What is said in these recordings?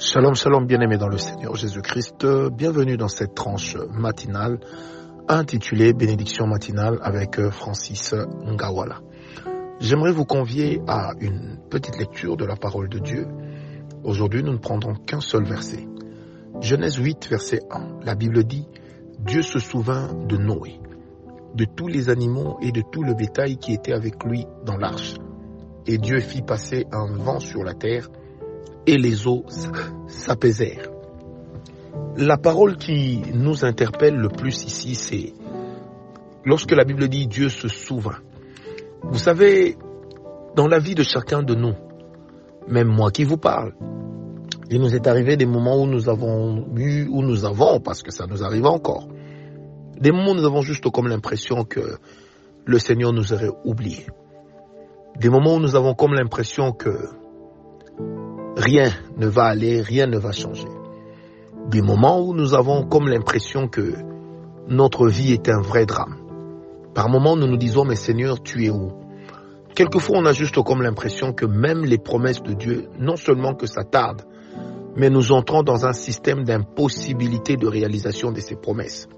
Shalom, shalom, bien-aimés dans le Seigneur Jésus-Christ. Bienvenue dans cette tranche matinale intitulée Bénédiction matinale avec Francis Ngawala. J'aimerais vous convier à une petite lecture de la parole de Dieu. Aujourd'hui, nous ne prendrons qu'un seul verset. Genèse 8, verset 1. La Bible dit, Dieu se souvint de Noé, de tous les animaux et de tout le bétail qui était avec lui dans l'arche. Et Dieu fit passer un vent sur la terre et les eaux s'apaisèrent. La parole qui nous interpelle le plus ici, c'est lorsque la Bible dit Dieu se souvint. Vous savez, dans la vie de chacun de nous, même moi qui vous parle, il nous est arrivé des moments où nous avons eu, où nous avons, parce que ça nous arrive encore, des moments où nous avons juste comme l'impression que le Seigneur nous aurait oubliés. Des moments où nous avons comme l'impression que rien ne va aller, rien ne va changer. Des moments où nous avons comme l'impression que notre vie est un vrai drame. Par moments, nous nous disons, mais Seigneur, tu es où? Quelquefois, on a juste comme l'impression que même les promesses de Dieu, non seulement que ça tarde, mais nous entrons dans un système d'impossibilité de réalisation de ces promesses.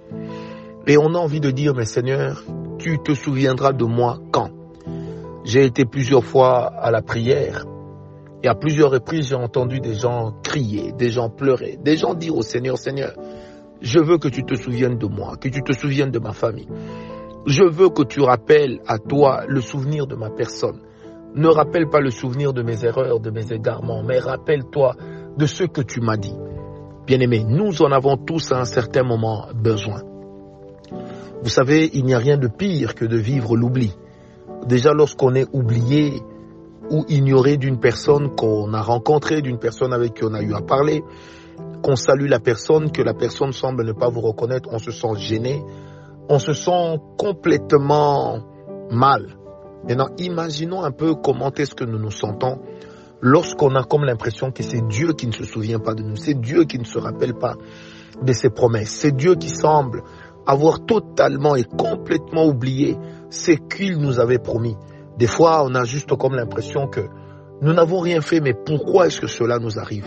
Et on a envie de dire, mais Seigneur, tu te souviendras de moi quand? J'ai été plusieurs fois à la prière et à plusieurs reprises, j'ai entendu des gens crier, des gens pleurer, des gens dire au Seigneur, Seigneur, je veux que tu te souviennes de moi, que tu te souviennes de ma famille. Je veux que tu rappelles à toi le souvenir de ma personne. Ne rappelle pas le souvenir de mes erreurs, de mes égarements, mais rappelle-toi de ce que tu m'as dit. Bien-aimé, nous en avons tous à un certain moment besoin. Vous savez, il n'y a rien de pire que de vivre l'oubli. Déjà lorsqu'on est oublié, ou ignorer d'une personne qu'on a rencontrée, d'une personne avec qui on a eu à parler, qu'on salue la personne, que la personne semble ne pas vous reconnaître, on se sent gêné, on se sent complètement mal. Maintenant, imaginons un peu comment est-ce que nous nous sentons lorsqu'on a comme l'impression que c'est Dieu qui ne se souvient pas de nous, c'est Dieu qui ne se rappelle pas de ses promesses, c'est Dieu qui semble avoir totalement et complètement oublié ce qu'il nous avait promis. Des fois, on a juste comme l'impression que nous n'avons rien fait, mais pourquoi est-ce que cela nous arrive?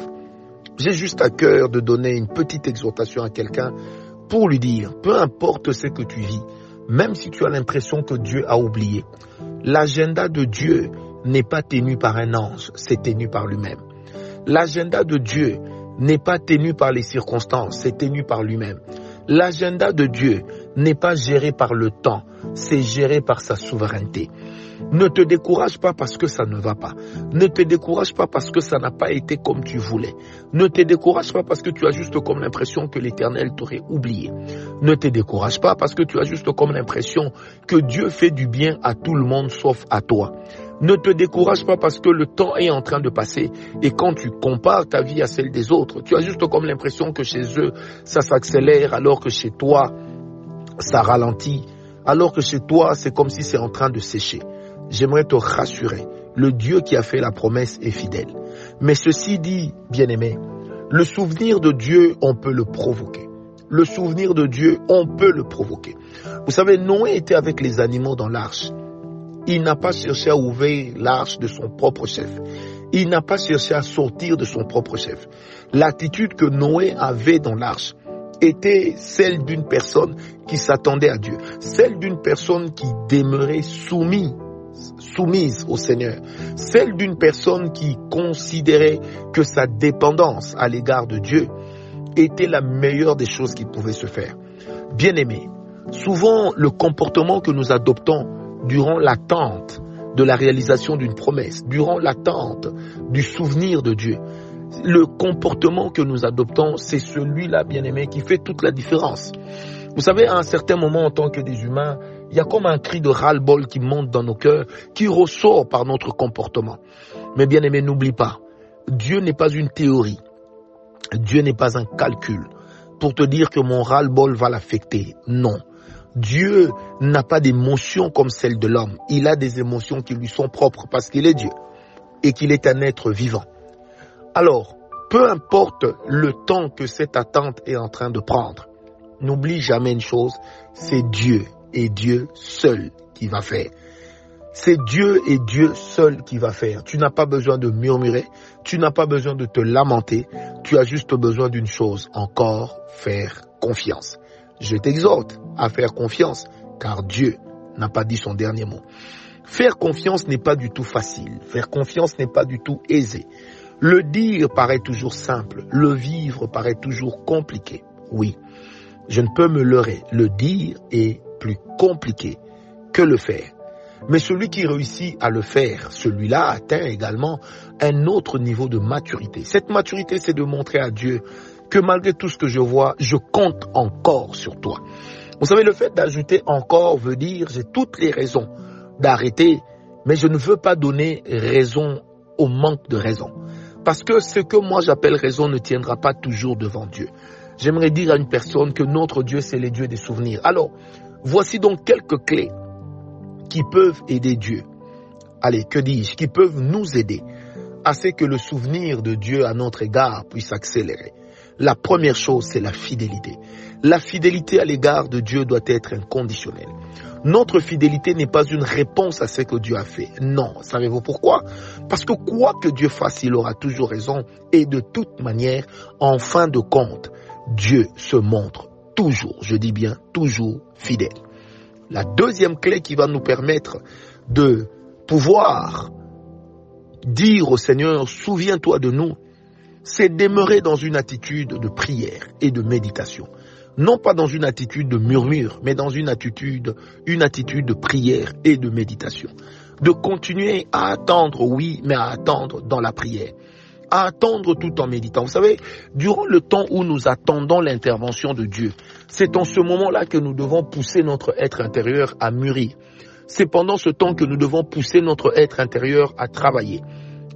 J'ai juste à cœur de donner une petite exhortation à quelqu'un pour lui dire, peu importe ce que tu vis, même si tu as l'impression que Dieu a oublié, l'agenda de Dieu n'est pas tenu par un ange, c'est tenu par lui-même. L'agenda de Dieu n'est pas tenu par les circonstances, c'est tenu par lui-même. L'agenda de Dieu n'est pas géré par le temps, c'est géré par sa souveraineté. Ne te décourage pas parce que ça ne va pas. Ne te décourage pas parce que ça n'a pas été comme tu voulais. Ne te décourage pas parce que tu as juste comme l'impression que l'Éternel t'aurait oublié. Ne te décourage pas parce que tu as juste comme l'impression que Dieu fait du bien à tout le monde sauf à toi. Ne te décourage pas parce que le temps est en train de passer et quand tu compares ta vie à celle des autres, tu as juste comme l'impression que chez eux, ça s'accélère alors que chez toi, ça ralentit, alors que chez toi, c'est comme si c'est en train de sécher j'aimerais te rassurer, le Dieu qui a fait la promesse est fidèle. Mais ceci dit, bien-aimé, le souvenir de Dieu, on peut le provoquer. Le souvenir de Dieu, on peut le provoquer. Vous savez, Noé était avec les animaux dans l'arche. Il n'a pas cherché à ouvrir l'arche de son propre chef. Il n'a pas cherché à sortir de son propre chef. L'attitude que Noé avait dans l'arche était celle d'une personne qui s'attendait à Dieu, celle d'une personne qui demeurait soumise soumise au Seigneur, celle d'une personne qui considérait que sa dépendance à l'égard de Dieu était la meilleure des choses qui pouvaient se faire. Bien aimé, souvent le comportement que nous adoptons durant l'attente de la réalisation d'une promesse, durant l'attente du souvenir de Dieu, le comportement que nous adoptons, c'est celui-là, bien aimé, qui fait toute la différence. Vous savez, à un certain moment, en tant que des humains, il y a comme un cri de ras-le-bol qui monte dans nos cœurs, qui ressort par notre comportement. Mais bien aimé, n'oublie pas, Dieu n'est pas une théorie. Dieu n'est pas un calcul pour te dire que mon ras-le-bol va l'affecter. Non. Dieu n'a pas d'émotions comme celle de l'homme. Il a des émotions qui lui sont propres parce qu'il est Dieu et qu'il est un être vivant. Alors, peu importe le temps que cette attente est en train de prendre, n'oublie jamais une chose, c'est Dieu et Dieu seul qui va faire. C'est Dieu et Dieu seul qui va faire. Tu n'as pas besoin de murmurer, tu n'as pas besoin de te lamenter, tu as juste besoin d'une chose, encore faire confiance. Je t'exhorte à faire confiance, car Dieu n'a pas dit son dernier mot. Faire confiance n'est pas du tout facile, faire confiance n'est pas du tout aisé. Le dire paraît toujours simple, le vivre paraît toujours compliqué. Oui, je ne peux me leurrer, le dire est plus compliqué que le faire. Mais celui qui réussit à le faire, celui-là atteint également un autre niveau de maturité. Cette maturité, c'est de montrer à Dieu que malgré tout ce que je vois, je compte encore sur toi. Vous savez, le fait d'ajouter encore veut dire j'ai toutes les raisons d'arrêter, mais je ne veux pas donner raison au manque de raison. Parce que ce que moi j'appelle raison ne tiendra pas toujours devant Dieu. J'aimerais dire à une personne que notre Dieu, c'est le Dieu des souvenirs. Alors, voici donc quelques clés qui peuvent aider Dieu. Allez, que dis-je? Qui peuvent nous aider à ce que le souvenir de Dieu à notre égard puisse accélérer. La première chose, c'est la fidélité. La fidélité à l'égard de Dieu doit être inconditionnelle. Notre fidélité n'est pas une réponse à ce que Dieu a fait. Non, savez-vous pourquoi? Parce que quoi que Dieu fasse, il aura toujours raison. Et de toute manière, en fin de compte, Dieu se montre toujours, je dis bien toujours, fidèle. La deuxième clé qui va nous permettre de pouvoir dire au Seigneur, souviens-toi de nous, c'est demeurer dans une attitude de prière et de méditation. Non pas dans une attitude de murmure, mais dans une attitude, une attitude de prière et de méditation. De continuer à attendre, oui, mais à attendre dans la prière à attendre tout en méditant. Vous savez, durant le temps où nous attendons l'intervention de Dieu, c'est en ce moment-là que nous devons pousser notre être intérieur à mûrir. C'est pendant ce temps que nous devons pousser notre être intérieur à travailler.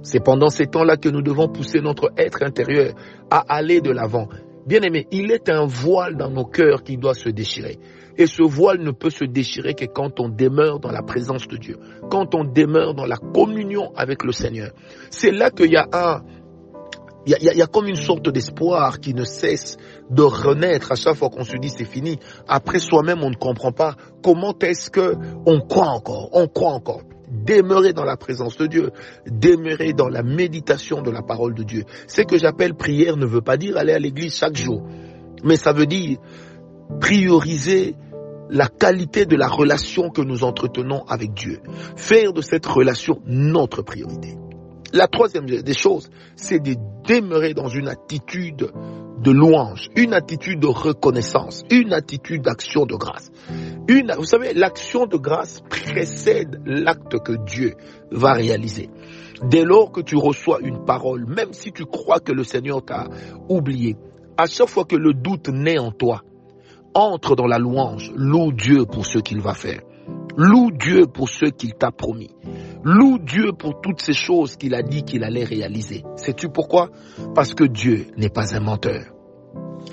C'est pendant ces temps-là que nous devons pousser notre être intérieur à aller de l'avant. Bien aimé, il est un voile dans nos cœurs qui doit se déchirer. Et ce voile ne peut se déchirer que quand on demeure dans la présence de Dieu, quand on demeure dans la communion avec le Seigneur. C'est là qu'il y a un, il y, a, comme une sorte d'espoir qui ne cesse de renaître à chaque fois qu'on se dit c'est fini. Après soi-même, on ne comprend pas comment est-ce que on croit encore, on croit encore. Demeurer dans la présence de Dieu, demeurer dans la méditation de la parole de Dieu. Ce que j'appelle prière ne veut pas dire aller à l'église chaque jour, mais ça veut dire prioriser la qualité de la relation que nous entretenons avec Dieu. Faire de cette relation notre priorité. La troisième des choses, c'est de demeurer dans une attitude de louange, une attitude de reconnaissance, une attitude d'action de grâce. Une, vous savez, l'action de grâce précède l'acte que Dieu va réaliser. Dès lors que tu reçois une parole, même si tu crois que le Seigneur t'a oublié, à chaque fois que le doute naît en toi, entre dans la louange, loue Dieu pour ce qu'il va faire. Loue Dieu pour ce qu'il t'a promis. Loue Dieu pour toutes ces choses qu'il a dit qu'il allait réaliser. Sais-tu pourquoi? Parce que Dieu n'est pas un menteur.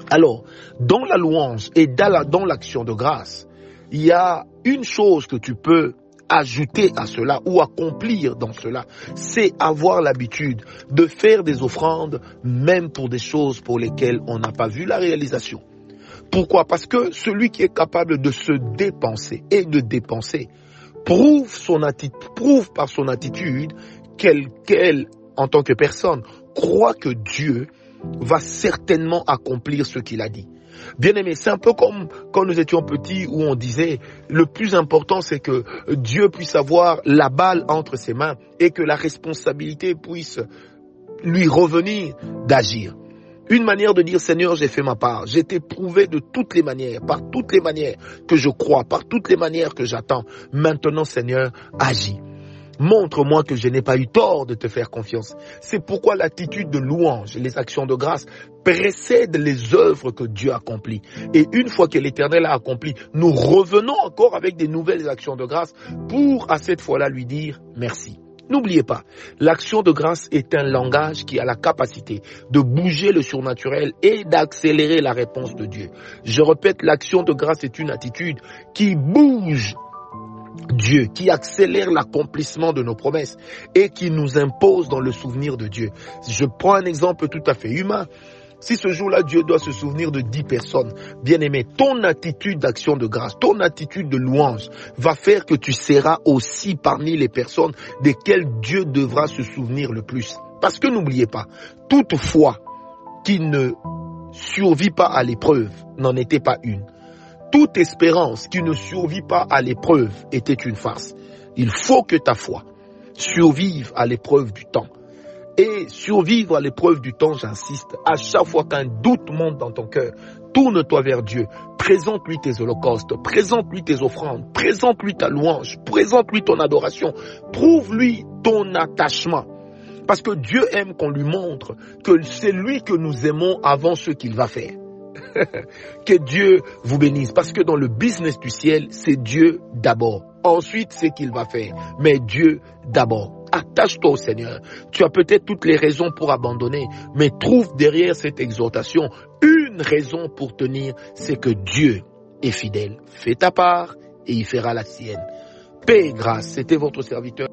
Alors, dans la louange et dans l'action de grâce, il y a une chose que tu peux ajouter à cela ou accomplir dans cela, c'est avoir l'habitude de faire des offrandes même pour des choses pour lesquelles on n'a pas vu la réalisation. Pourquoi? Parce que celui qui est capable de se dépenser et de dépenser prouve, par son attitude qu'elle, en tant que personne, croit que Dieu va certainement accomplir ce qu'il a dit. Bien aimé, c'est un peu comme quand nous étions petits où on disait le plus important c'est que Dieu puisse avoir la balle entre ses mains et que la responsabilité puisse lui revenir d'agir. Une manière de dire Seigneur, j'ai fait ma part. J'ai été prouvé de toutes les manières, par toutes les manières que je crois, par toutes les manières que j'attends. Maintenant, Seigneur, agis. Montre-moi que je n'ai pas eu tort de te faire confiance. C'est pourquoi l'attitude de louange, les actions de grâce précèdent les œuvres que Dieu accomplit. Et une fois que l'Éternel a accompli, nous revenons encore avec des nouvelles actions de grâce pour à cette fois-là lui dire merci. N'oubliez pas, l'action de grâce est un langage qui a la capacité de bouger le surnaturel et d'accélérer la réponse de Dieu. Je répète, l'action de grâce est une attitude qui bouge Dieu, qui accélère l'accomplissement de nos promesses et qui nous impose dans le souvenir de Dieu. Je prends un exemple tout à fait humain. Si ce jour-là, Dieu doit se souvenir de dix personnes, bien aimé, ton attitude d'action de grâce, ton attitude de louange va faire que tu seras aussi parmi les personnes desquelles Dieu devra se souvenir le plus. Parce que n'oubliez pas, toute foi qui ne survit pas à l'épreuve n'en était pas une. Toute espérance qui ne survit pas à l'épreuve était une farce. Il faut que ta foi survive à l'épreuve du temps. Et survivre à l'épreuve du temps, j'insiste, à chaque fois qu'un doute monte dans ton cœur, tourne-toi vers Dieu, présente-lui tes holocaustes, présente-lui tes offrandes, présente-lui ta louange, présente-lui ton adoration, prouve-lui ton attachement. Parce que Dieu aime qu'on lui montre que c'est lui que nous aimons avant ce qu'il va faire. que Dieu vous bénisse. Parce que dans le business du ciel, c'est Dieu d'abord. Ensuite, c'est qu'il va faire. Mais Dieu d'abord. Attache-toi Seigneur. Tu as peut-être toutes les raisons pour abandonner, mais trouve derrière cette exhortation une raison pour tenir, c'est que Dieu est fidèle. Fais ta part et il fera la sienne. Paix et grâce, c'était votre serviteur.